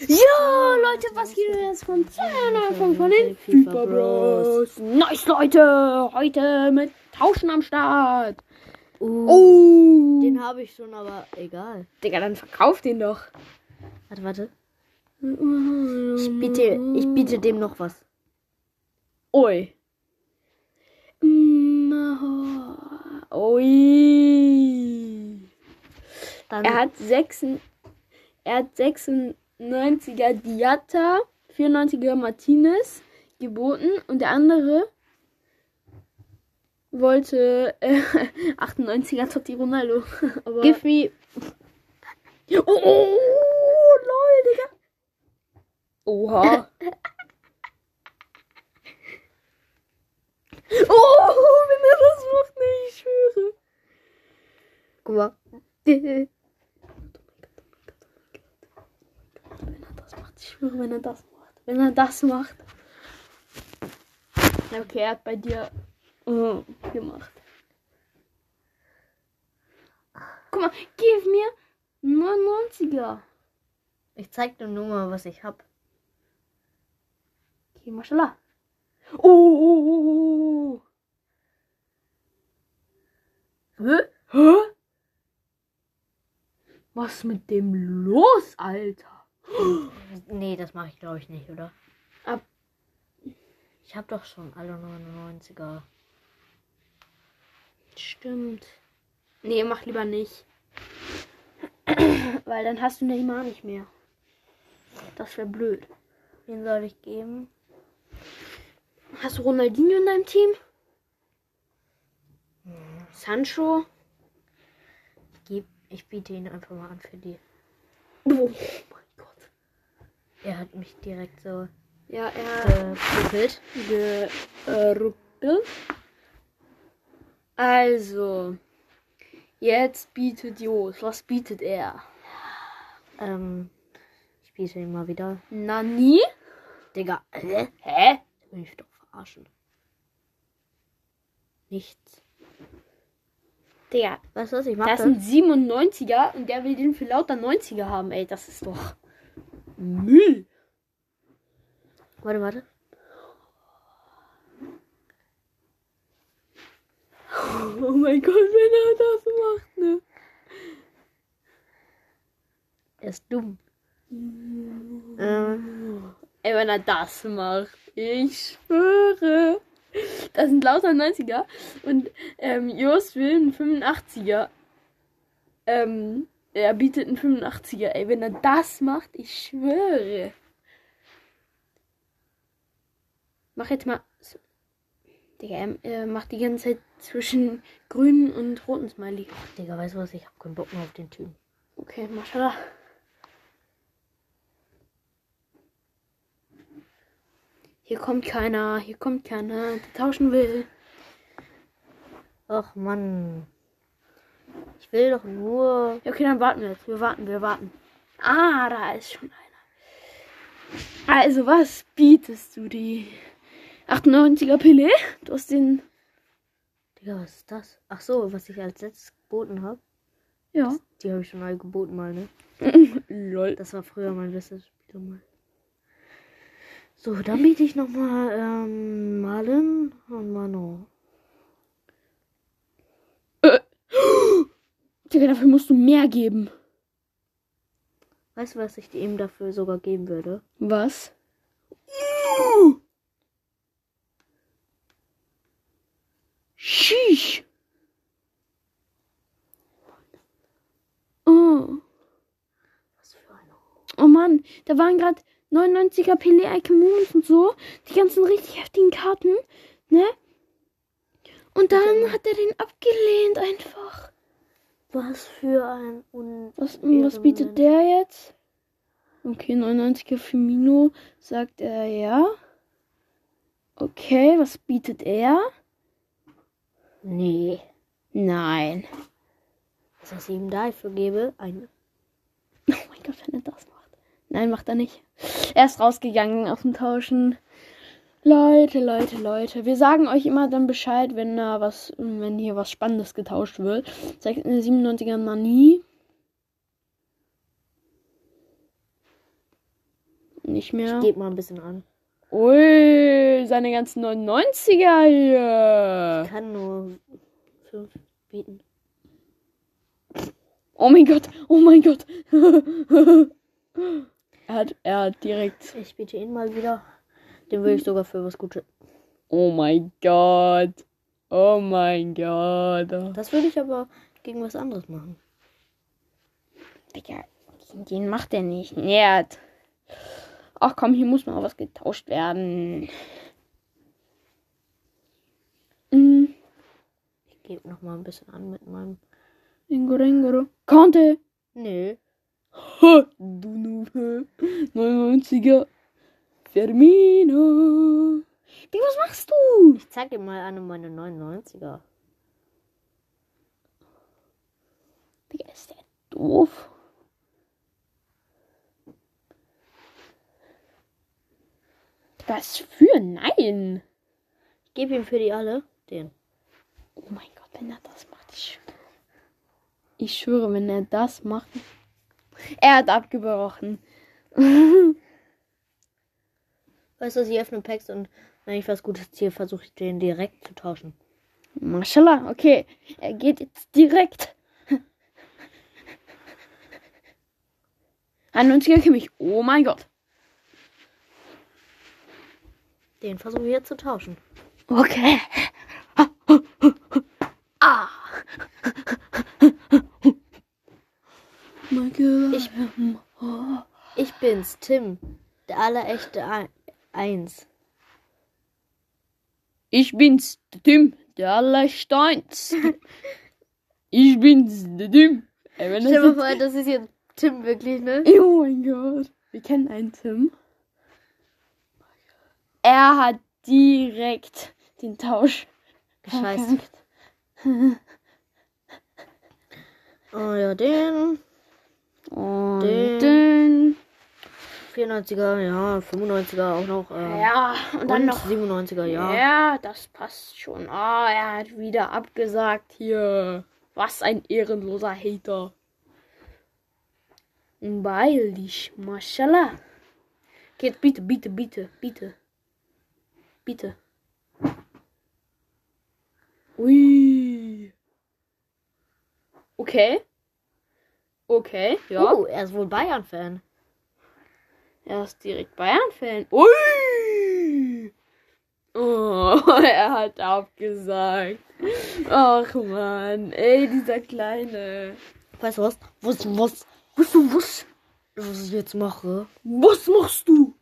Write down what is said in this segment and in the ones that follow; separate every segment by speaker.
Speaker 1: Ja, Leute, was geht denn jetzt von Anfang von den FIFA Bros? Nice, Leute! Heute mit Tauschen am Start.
Speaker 2: Uh,
Speaker 1: Oh!
Speaker 2: Den habe ich schon, aber egal.
Speaker 1: Digga, dann verkauf den doch.
Speaker 2: Warte, warte. Ich biete, ich biete dem noch was.
Speaker 1: Oi. Mm, Oi.
Speaker 2: Dann
Speaker 1: Er hat, sechs, er hat 96er Diatta, 94er Martinez geboten und der andere wollte äh, 98er Totti Ronaldo. Aber
Speaker 2: Give me.
Speaker 1: oh, oh, lol, Digga. Oha. oh, wenn er das macht, nee, ich schwöre.
Speaker 2: Guck mal.
Speaker 1: Wenn er das macht, ich schwöre, wenn er das macht. Wenn er das macht. Okay, er hat bei dir äh, gemacht. Guck mal, gib mir 99er.
Speaker 2: Ich zeig dir nur mal, was ich hab.
Speaker 1: Okay, mashallah. Oh, oh, oh, oh, oh.
Speaker 2: Hä?
Speaker 1: Hä? Was ist mit dem los, Alter?
Speaker 2: Nee, das mache ich glaube ich nicht, oder?
Speaker 1: Ab-
Speaker 2: Ich habe doch schon alle 99er.
Speaker 1: Stimmt. Nee, mach lieber nicht. Weil dann hast du Neymar nicht mehr. Das wäre blöd.
Speaker 2: Wen soll ich geben?
Speaker 1: Hast du Ronaldinho in deinem Team? Sancho?
Speaker 2: Ich, geb, ich biete ihn einfach mal an für die.
Speaker 1: Oh.
Speaker 2: Er hat mich direkt so
Speaker 1: Ja, er
Speaker 2: geprügelt.
Speaker 1: geruppelt. Also, jetzt bietet Jos. Was bietet er?
Speaker 2: Ähm, ich biete ihn mal wieder.
Speaker 1: Nani?
Speaker 2: Digga, hä?
Speaker 1: Hä?
Speaker 2: Will ich doch verarschen. Nichts.
Speaker 1: Digga,
Speaker 2: Weißt du was, ich
Speaker 1: das
Speaker 2: mache?
Speaker 1: ist ein 97er und der will den für lauter 90er haben, ey. Das ist doch Müll.
Speaker 2: Warte, warte.
Speaker 1: Oh mein Gott, wenn er das macht, ne?
Speaker 2: Er ist dumm. Ähm,
Speaker 1: Ey, wenn er das macht, ich schwöre. Das sind lauter 90er. Und ähm, Jost will einen 85er. Ähm, er bietet einen 85er. Ey, wenn er das macht, ich schwöre. Mach jetzt mal. so- Digga, er, macht die ganze Zeit zwischen grünen und roten Smiley.
Speaker 2: Digga, weißt du was? Ich hab keinen Bock mehr auf den Typen.
Speaker 1: Okay, mashallah. Hier kommt keiner, hier kommt keiner, der tauschen will.
Speaker 2: Ach Mann. Ich will doch nur.
Speaker 1: Okay, dann warten wir jetzt. Wir warten, wir warten. Ah, da ist schon einer. Also, was bietest du die? 98er Pelé? Du hast den.
Speaker 2: Digga, was ist das? Ach so, was ich als letztes geboten habe.
Speaker 1: Ja.
Speaker 2: Die habe ich schon mal geboten mal, ne?
Speaker 1: Lol.
Speaker 2: Das war früher mein bestes Spiel mal. So, dann biete ich nochmal ähm, Malen und Mano.
Speaker 1: Digga, dafür musst du mehr geben.
Speaker 2: Weißt du, was ich ihm dafür sogar geben würde?
Speaker 1: Was? Sheesh. Oh.
Speaker 2: Was für eine.
Speaker 1: Oh Mann, da waren gerade 99er Pelé, Ike Moons und so. Die ganzen richtig heftigen Karten, ne? Und dann hat er den abgelehnt einfach.
Speaker 2: Was für ein Un
Speaker 1: Was, was bietet der jetzt? Okay, 99er Firmino, sagt er ja. Okay, was bietet er?
Speaker 2: Nee.
Speaker 1: Nein.
Speaker 2: Was ich ihm dafür gebe? Ein.
Speaker 1: Oh mein Gott, wenn er das macht. Nein, macht er nicht. Er ist rausgegangen auf dem Tauschen. Leute, Leute, Leute. Wir sagen euch immer dann Bescheid, wenn da was, wenn hier was Spannendes getauscht wird. Zeigt eine 97er Nani. Nicht
Speaker 2: Ich
Speaker 1: mehr.
Speaker 2: gebe mal ein bisschen an.
Speaker 1: Ui, seine ganzen 99er hier.
Speaker 2: Ich kann nur fünf bieten.
Speaker 1: Oh mein Gott, oh mein Gott. er, hat, er hat direkt.
Speaker 2: Ich biete ihn mal wieder. Den will ich sogar für was Gutes.
Speaker 1: Oh mein Gott. Oh mein Gott.
Speaker 2: Das würde ich aber gegen was anderes machen.
Speaker 1: Digga, den macht er nicht. Nerd. Ach komm, hier muss mal was getauscht werden. Mhm.
Speaker 2: Ich gebe noch mal ein bisschen an mit meinem.
Speaker 1: Ingoro, Ingoro. Konnte.
Speaker 2: Nö.
Speaker 1: Ha, du Nube. 99er. Fermino. Digga, was machst du?
Speaker 2: Ich zeig dir mal eine meiner 99er.
Speaker 1: Digga, ist der doof? Was für? Nein.
Speaker 2: Ich gebe ihm für die alle den.
Speaker 1: Oh mein Gott, wenn er das macht, ich schwöre. Ich schwöre, wenn er das macht. Er hat abgebrochen.
Speaker 2: Weißt du, ich öffne Packs und wenn ich was Gutes ziehe, versuche ich den direkt zu tauschen.
Speaker 1: Mashallah, okay. Er geht jetzt direkt. 91er für mich. Oh mein Gott.
Speaker 2: Den versuche ich jetzt zu tauschen.
Speaker 1: Okay. Ah. Gott.
Speaker 2: Ich, ich bin's, Tim. Der allerechte Eins.
Speaker 1: Ich bin's, der Tim, der Allersteins. ich bin's, der Tim.
Speaker 2: Stell dir mal vor, das ist jetzt Tim wirklich, ne?
Speaker 1: Oh mein Gott. Wir kennen einen Tim. Er hat direkt den Tausch.
Speaker 2: Scheiße. Oh ja, den.
Speaker 1: Und
Speaker 2: Den.
Speaker 1: den.
Speaker 2: 94er, ja, 95er auch noch. Äh,
Speaker 1: Ja, und dann
Speaker 2: und
Speaker 1: noch.
Speaker 2: 97er, ja.
Speaker 1: Ja, das passt schon. Ah, er hat wieder abgesagt hier. Was ein ehrenloser Hater. Beeil dich, mashallah. Geht, bitte, bitte, bitte, bitte. Bitte. Ui. Okay. Okay, ja.
Speaker 2: Oh, er ist wohl Bayern-Fan.
Speaker 1: Er ist direkt Bayern-Fan. Ui! Oh, er hat abgesagt. Ach man, ey, dieser kleine.
Speaker 2: Weißt du was? Was, was, was, was, was ich jetzt mache?
Speaker 1: Was machst du?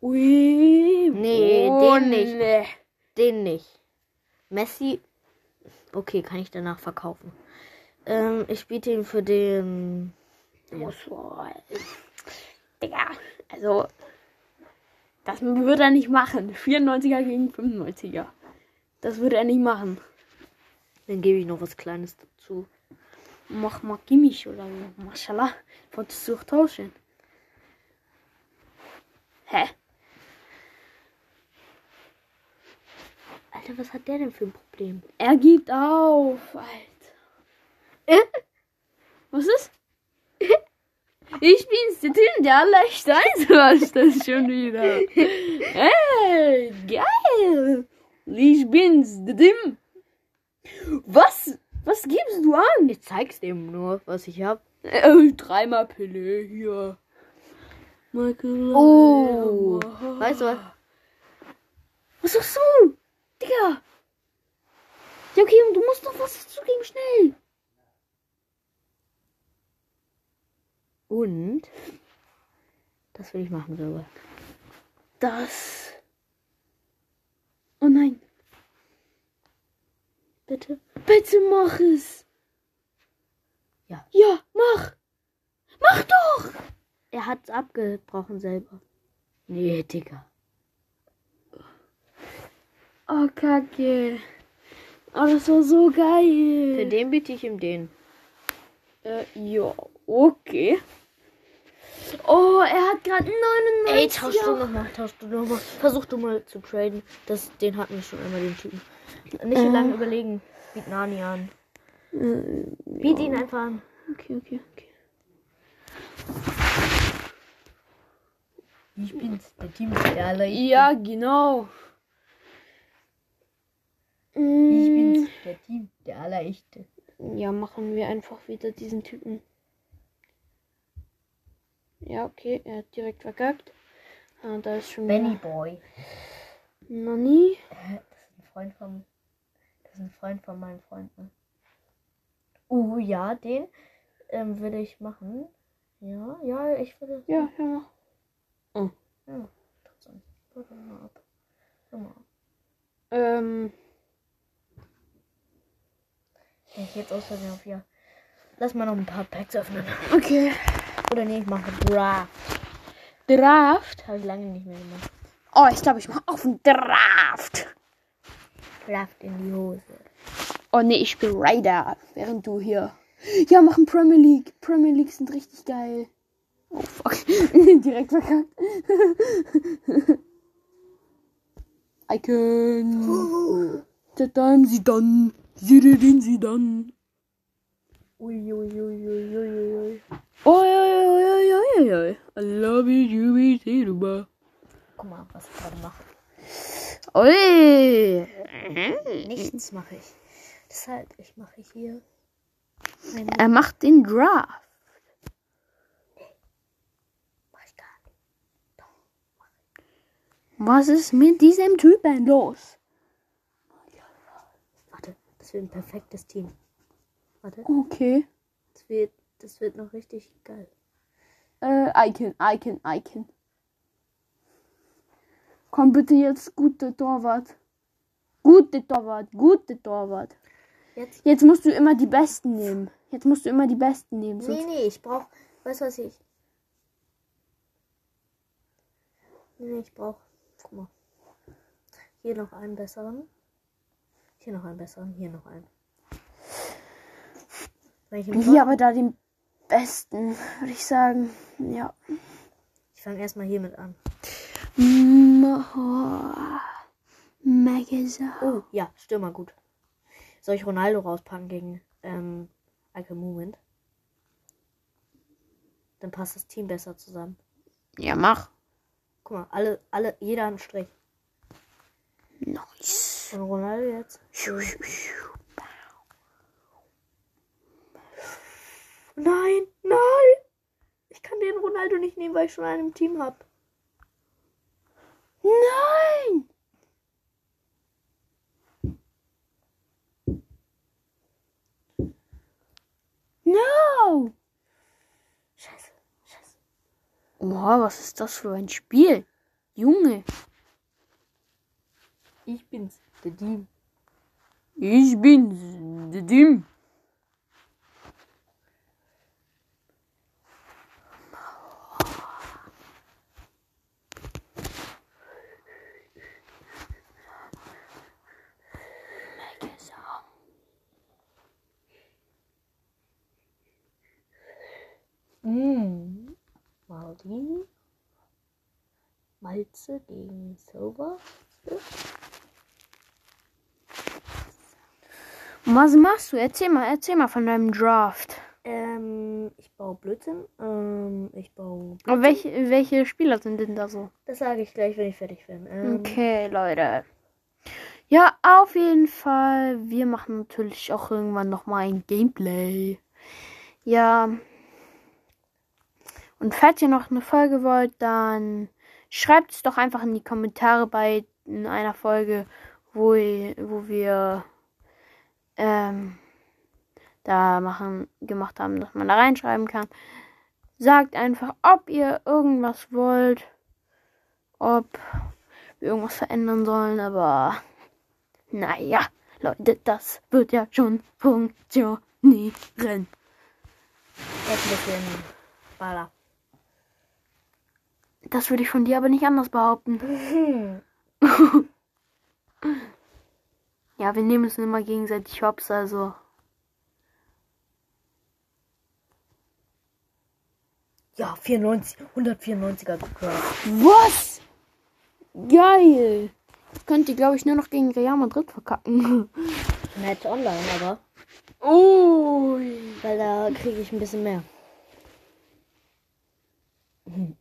Speaker 1: Ui.
Speaker 2: Nee,
Speaker 1: oh,
Speaker 2: den nicht.
Speaker 1: nee.
Speaker 2: Den nicht. Messi. Okay, kann ich danach verkaufen. Ähm, ich biete ihn für den.
Speaker 1: Muss wohl. Digga, also. Das würde er nicht machen. 94er gegen 95er. Das würde er nicht machen.
Speaker 2: Dann gebe ich noch was Kleines dazu.
Speaker 1: Mach mal Gimmisch oder so. Mashallah. Wolltest du doch tauschen? Hä?
Speaker 2: Alter, was hat der denn für ein Problem?
Speaker 1: Er gibt auf, Alter. Was ist? Ich bin's, der Tim, der Allersteins war das schon wieder. Hey, geil. Ich bin's, der Tim. Was? Was gibst du an?
Speaker 2: Ich zeig's dem nur, was ich hab.
Speaker 1: Äh, dreimal Pille hier. Michael.
Speaker 2: Oh, weißt du was?
Speaker 1: Was sagst du? Digga. Ja, okay, du musst doch was zugeben, schnell.
Speaker 2: Und das will ich machen sogar.
Speaker 1: Das. Oh nein.
Speaker 2: Bitte?
Speaker 1: Bitte mach es.
Speaker 2: Ja.
Speaker 1: Ja, mach. Mach doch.
Speaker 2: Er hat's abgebrochen selber. Nee, Digga.
Speaker 1: Oh, Kacke. Oh, das war so geil.
Speaker 2: Für den biete ich ihm den.
Speaker 1: Äh, ja, okay. Oh, er hat gerade 99.
Speaker 2: Ey, tausch du nochmal, tausch du nochmal. Versuch du mal zu traden. Das, den hatten wir schon einmal, den Typen. Nicht so
Speaker 1: Äh.
Speaker 2: lange überlegen. Biet Nani an.
Speaker 1: Äh,
Speaker 2: Biet ihn einfach an.
Speaker 1: Okay, okay, okay.
Speaker 2: Ich bin's, der Team der Allerliebste.
Speaker 1: Ja, genau.
Speaker 2: Ich bin's, der Team der Allerechte.
Speaker 1: Ja, machen wir einfach wieder diesen Typen. Ja, okay, er hat direkt verkackt. Ah, da ist schon
Speaker 2: Benny Boy.
Speaker 1: Noch nie.
Speaker 2: Das ist ein Freund von. Das ist ein Freund von meinem Freund. Uh, ja, den ähm, würde ich machen. Ja, ja, ich würde.
Speaker 1: Ja, hör mal.
Speaker 2: Ja, trotzdem. Warte mal ab. Hör mal ab.
Speaker 1: Ähm,
Speaker 2: ich jetzt aus Versehen auf ja. Lass mal noch ein paar Packs öffnen.
Speaker 1: okay.
Speaker 2: Oder nee, ich mache Draft.
Speaker 1: Draft.
Speaker 2: Habe ich lange nicht mehr gemacht.
Speaker 1: Oh, ich glaube, ich mache auf den Draft.
Speaker 2: Draft in die Hose.
Speaker 1: Oh nee, ich spiele Raider, während du hier. Ja, machen Premier League. Premier League sind richtig geil. Oh fuck. Direkt verkackt. Icon. Zedem sie dann. Sie den sie dann.
Speaker 2: Ui, ui, ui, ui, ui, ui.
Speaker 1: Oh ja, ja, ja, ja, ja, ja. I love you, you, you,
Speaker 2: Guck mal, was ich gerade mache.
Speaker 1: Ui.
Speaker 2: Nichts mache ich. Deshalb, ich mache hier.
Speaker 1: Er macht den Draft.
Speaker 2: mach ich gar nicht.
Speaker 1: Was ist mit diesem Typen los?
Speaker 2: Warte, das wird ein perfektes Team. Warte,
Speaker 1: Okay.
Speaker 2: das wird, das wird noch richtig geil.
Speaker 1: Äh, Icon, Icon, Icon. Komm bitte jetzt, gute Torwart. Gute Torwart, gute Torwart.
Speaker 2: Jetzt?
Speaker 1: Jetzt musst du immer die Besten nehmen. Jetzt musst du immer die Besten nehmen.
Speaker 2: Nee, nee, ich brauch. Weißt du, was ich. Nee, ich brauch. Guck mal. Hier noch einen besseren. Hier noch einen besseren. Hier noch einen. Ihn
Speaker 1: Hier aber da den Besten, würde ich sagen. Ja.
Speaker 2: Ich fange erstmal hiermit an.
Speaker 1: Magazine.
Speaker 2: Oh, ja, Stürmer gut. Soll ich Ronaldo rauspacken gegen ähm, Ike Movement? Dann passt das Team besser zusammen.
Speaker 1: Ja, mach.
Speaker 2: Guck mal, alle, alle, jeder einen Strich.
Speaker 1: Nice.
Speaker 2: Und Ronaldo jetzt. Nein, nein! Ich kann den Ronaldo nicht nehmen, weil ich schon einen im Team habe.
Speaker 1: Nein! No!
Speaker 2: Scheiße, scheiße.
Speaker 1: Boah, was ist das für ein Spiel? Junge,
Speaker 2: Ich bin's, der Team.
Speaker 1: ich bin der Dim.
Speaker 2: Mm. Maldini. Malze gegen Silver.
Speaker 1: Was machst du? Erzähl mal, erzähl mal von deinem Draft.
Speaker 2: Ähm, ich baue Blödsinn. Ähm, ich baue.
Speaker 1: Und welche, welche Spieler sind denn da so?
Speaker 2: Das sage ich gleich, wenn ich fertig bin. Ähm,
Speaker 1: Okay, Leute. Ja, auf jeden Fall. Wir machen natürlich auch irgendwann nochmal ein Gameplay. Ja. Und falls ihr noch eine Folge wollt, dann schreibt es doch einfach in die Kommentare bei in einer Folge, wo, wo wir ähm, da machen, gemacht haben, dass man da reinschreiben kann. Sagt einfach, ob ihr irgendwas wollt, ob wir irgendwas verändern sollen, aber naja, Leute, das wird ja schon funktionieren.
Speaker 2: Ein bisschen Baller.
Speaker 1: Das würde ich von dir aber nicht anders behaupten. Ja, wir nehmen es immer gegenseitig hops, also.
Speaker 2: Ja, 94, 194er Craft.
Speaker 1: Was? Geil! Das könnt ihr, glaube ich, nur noch gegen Real Madrid verkacken.
Speaker 2: Match online, aber.
Speaker 1: Ui.
Speaker 2: Weil da kriege ich ein bisschen mehr.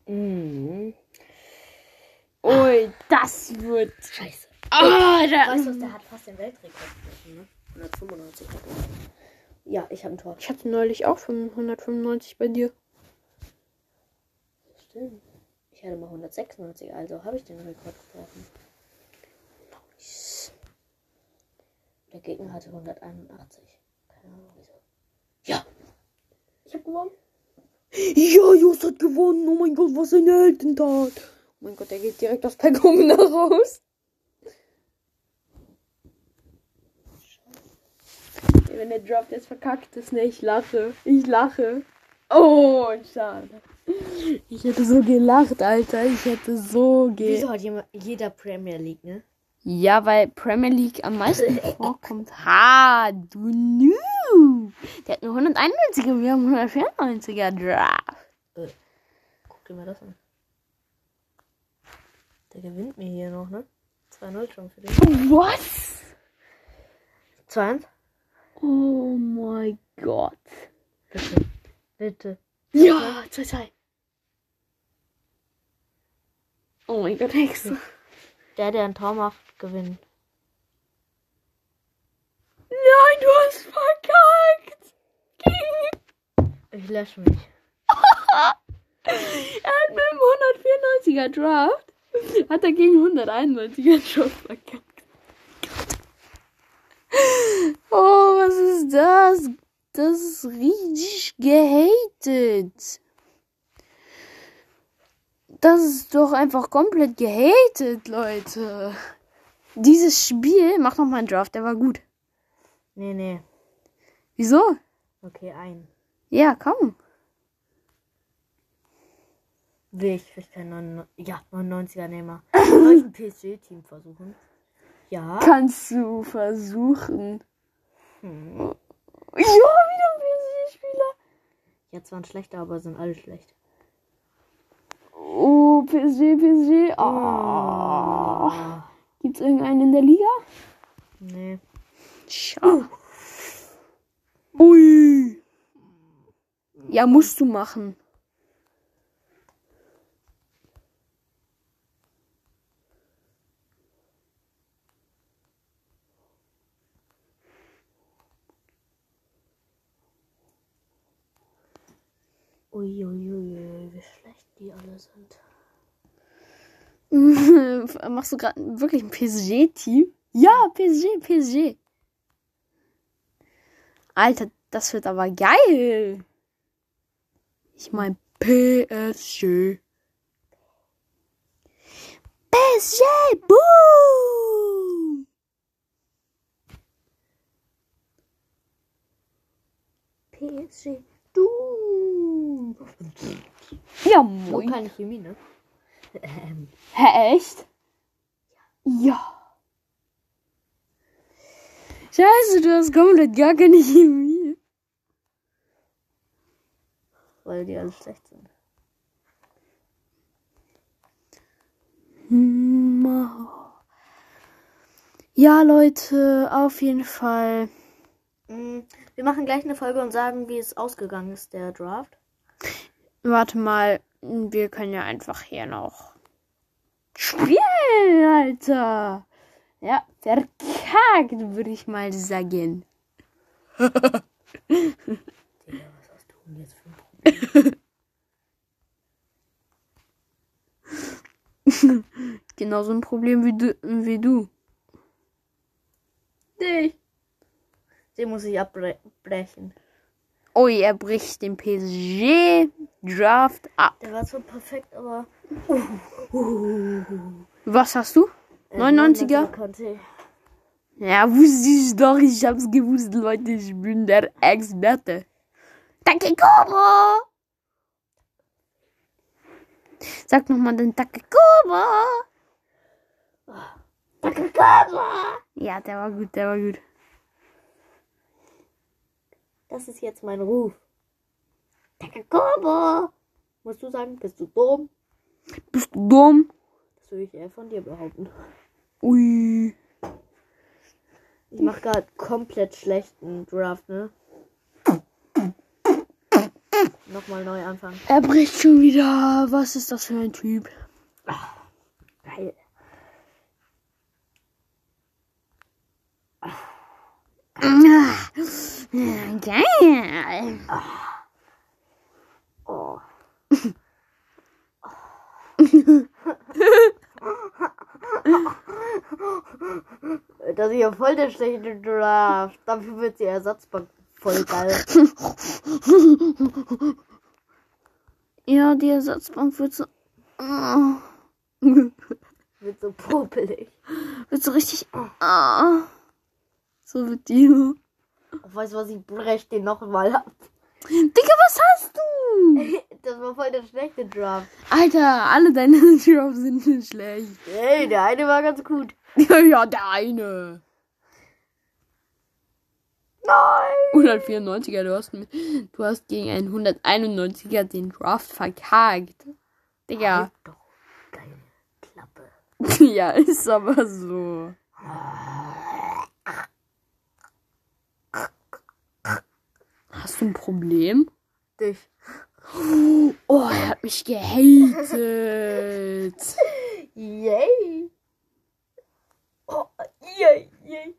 Speaker 2: Mhm.
Speaker 1: das wird.
Speaker 2: Scheiße.
Speaker 1: Ah,
Speaker 2: Weißt du, der hat fast den Weltrekord gebrochen, ne? 195 hat er. Ja, ich habe ein Tor.
Speaker 1: Ich hatte neulich auch 195 bei dir.
Speaker 2: Stimmt. Ich hatte mal 196, also habe ich den Rekord gebrochen. Der Gegner hatte 181. Keine Ahnung wieso. Ja! Ich habe gewonnen.
Speaker 1: Ja, Just hat gewonnen. Oh mein Gott, was eine Heldentat. Oh mein Gott, der geht direkt aus Pergamena raus. Wenn der Drop jetzt verkackt ist, ne, ich lache. Ich lache. Oh, schade. Ich hätte so gelacht, Alter. Ich hätte so gelacht.
Speaker 2: Wieso hat jeder Premier League, ne?
Speaker 1: Ja, weil Premier League am meisten vorkommt. Ha, du Noob. Der hat nur 191er, wir haben 194er Draft.
Speaker 2: Guck dir mal das an. Der gewinnt mir hier noch, ne? 2-0 schon für dich.
Speaker 1: Was?
Speaker 2: 2-1?
Speaker 1: Oh mein Gott.
Speaker 2: Bitte. Bitte.
Speaker 1: Ja, 2-2. Oh mein Gott, Hexe.
Speaker 2: Der, der ein Tor macht, gewinnt.
Speaker 1: Nein, du hast verkackt.
Speaker 2: Ich lösche mich.
Speaker 1: Er hat mit dem 194er Draft, hat er gegen 191er schon verkackt. Oh, was ist das? Das ist richtig gehatet. Das ist doch einfach komplett gehatet, Leute. Dieses Spiel, mach noch mal einen Draft, der war gut.
Speaker 2: Nee, nee.
Speaker 1: Wieso?
Speaker 2: Okay, ein.
Speaker 1: Ja, komm.
Speaker 2: Will ich vielleicht kein 99, ja, 99er Nehmer. Soll ich ein PSG-Team versuchen? Ja.
Speaker 1: Kannst du versuchen.
Speaker 2: Hm.
Speaker 1: Ja, wieder ein PSG-Spieler.
Speaker 2: Jetzt waren schlechter, aber sind alle schlecht.
Speaker 1: Oh, PSG, PSG. Oh.
Speaker 2: Ah.
Speaker 1: Gibt's irgendeinen in der Liga?
Speaker 2: Nee.
Speaker 1: Schau. Ui. Ja, musst du machen.
Speaker 2: Uiuiui, wie schlecht die alle sind.
Speaker 1: Machst du gerade wirklich ein PSG-Team? Ja, PSG, PSG. Alter, das wird aber geil. Ich mein PSG. PSG, boom!
Speaker 2: PSG, du.
Speaker 1: Ja, moin.
Speaker 2: keine Chemie, ne? Ähm,
Speaker 1: Hä, echt? Ja. Scheiße, du hast komplett gar keine Chemie.
Speaker 2: weil die alle schlecht sind.
Speaker 1: Ja, Leute, auf jeden Fall.
Speaker 2: Mm, Wir machen gleich eine Folge und sagen, wie es ausgegangen ist, der Draft.
Speaker 1: Warte mal, wir können ja einfach hier noch spielen, Alter. Ja, verkackt, würde ich mal sagen.
Speaker 2: Was hast du denn jetzt für ein Problem?
Speaker 1: Genauso ein Problem wie du. Wie du.
Speaker 2: Nee. Den muss ich abbrechen.
Speaker 1: Ui, er bricht den PSG-Draft ab.
Speaker 2: Der war zwar perfekt, aber.
Speaker 1: Was hast du?
Speaker 2: Äh,
Speaker 1: 99er?
Speaker 2: Konnte.
Speaker 1: Ja, wusste ich doch. Ich hab's gewusst, Leute. Ich bin der Experte. Takekoro! Sag nochmal den Takekoro! Ja, der war gut, der war gut.
Speaker 2: Das ist jetzt mein Ruf. Takakobo! Musst du sagen, bist du dumm?
Speaker 1: Bist du dumm?
Speaker 2: Das würde ich eher von dir behaupten.
Speaker 1: Ui.
Speaker 2: Ich mach gerade komplett schlechten Draft, ne? Nochmal neu anfangen.
Speaker 1: Er bricht schon wieder. Was ist das für ein Typ?
Speaker 2: Ach, geil.
Speaker 1: Ach. Ach. Geil.
Speaker 2: Oh. Das ist ja voll der schlechte Draft. Dafür wird die Ersatzbank voll geil.
Speaker 1: Ja, die Ersatzbank wird so. Oh,
Speaker 2: Wird so popelig.
Speaker 1: wird so richtig. Oh. So wird die.
Speaker 2: Weißt du was, ich brech den nochmal ab.
Speaker 1: Digga, was hast du?
Speaker 2: Das war voll der schlechte Draft.
Speaker 1: Alter, alle deine Drops sind nicht schlecht.
Speaker 2: Hey, der eine war ganz gut.
Speaker 1: ja, der eine.
Speaker 2: Nein!
Speaker 1: 194er, du hast, mit- du hast gegen einen 191er den Draft verkackt. Digga.
Speaker 2: Halt doch deine Klappe.
Speaker 1: ja, ist aber so. Hast du ein Problem?
Speaker 2: Dich.
Speaker 1: Oh, er hat mich gehatet.
Speaker 2: Yay! Oh, yay, yay.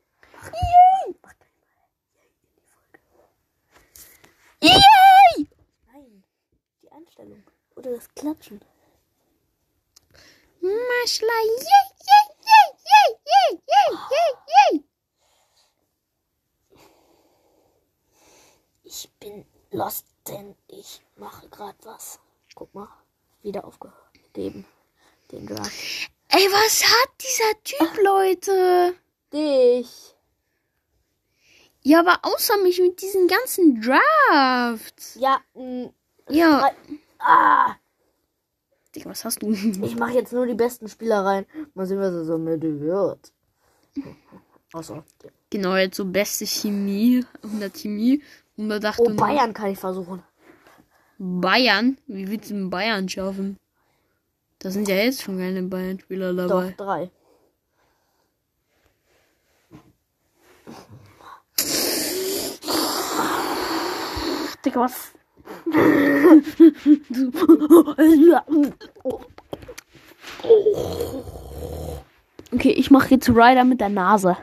Speaker 1: Yay!
Speaker 2: Nein, die Einstellung. Oder das Klatschen.
Speaker 1: Maschla, yay, yay, yay, yay, yay, yay, yay, yay.
Speaker 2: Ich bin lost, denn ich mache gerade was. Guck mal, wieder aufgegeben. Den Draft.
Speaker 1: Ey, was hat dieser Typ, Leute?
Speaker 2: Dich.
Speaker 1: Ja, aber außer mich mit diesen ganzen Drafts.
Speaker 2: Ja, mh,
Speaker 1: Ja.
Speaker 2: ah.
Speaker 1: Digga, was hast du?
Speaker 2: Ich mache jetzt nur die besten Spieler rein. Mal sehen, was er so mit wird. Außer.
Speaker 1: Genau, jetzt so beste Chemie, 100 Chemie. Und da dachte
Speaker 2: Oh, Bayern kann ich versuchen.
Speaker 1: Bayern? Wie willst du denn Bayern schaffen? Da sind ja jetzt schon keine Bayern-Spieler dabei.
Speaker 2: Doch, drei.
Speaker 1: Digga, was? okay, ich mache jetzt Ryder mit der Nase.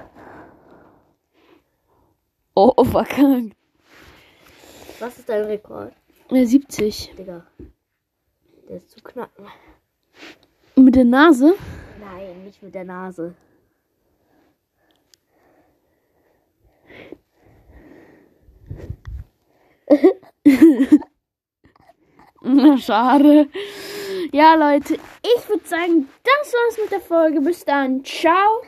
Speaker 1: Oh, verkackt.
Speaker 2: Was ist dein Rekord?
Speaker 1: Äh, 70.
Speaker 2: Digga. Der ist zu knacken.
Speaker 1: Mit der Nase?
Speaker 2: Nein, nicht mit der Nase.
Speaker 1: Na, schade. Ja, Leute, ich würde sagen, das war's mit der Folge. Bis dann. Ciao.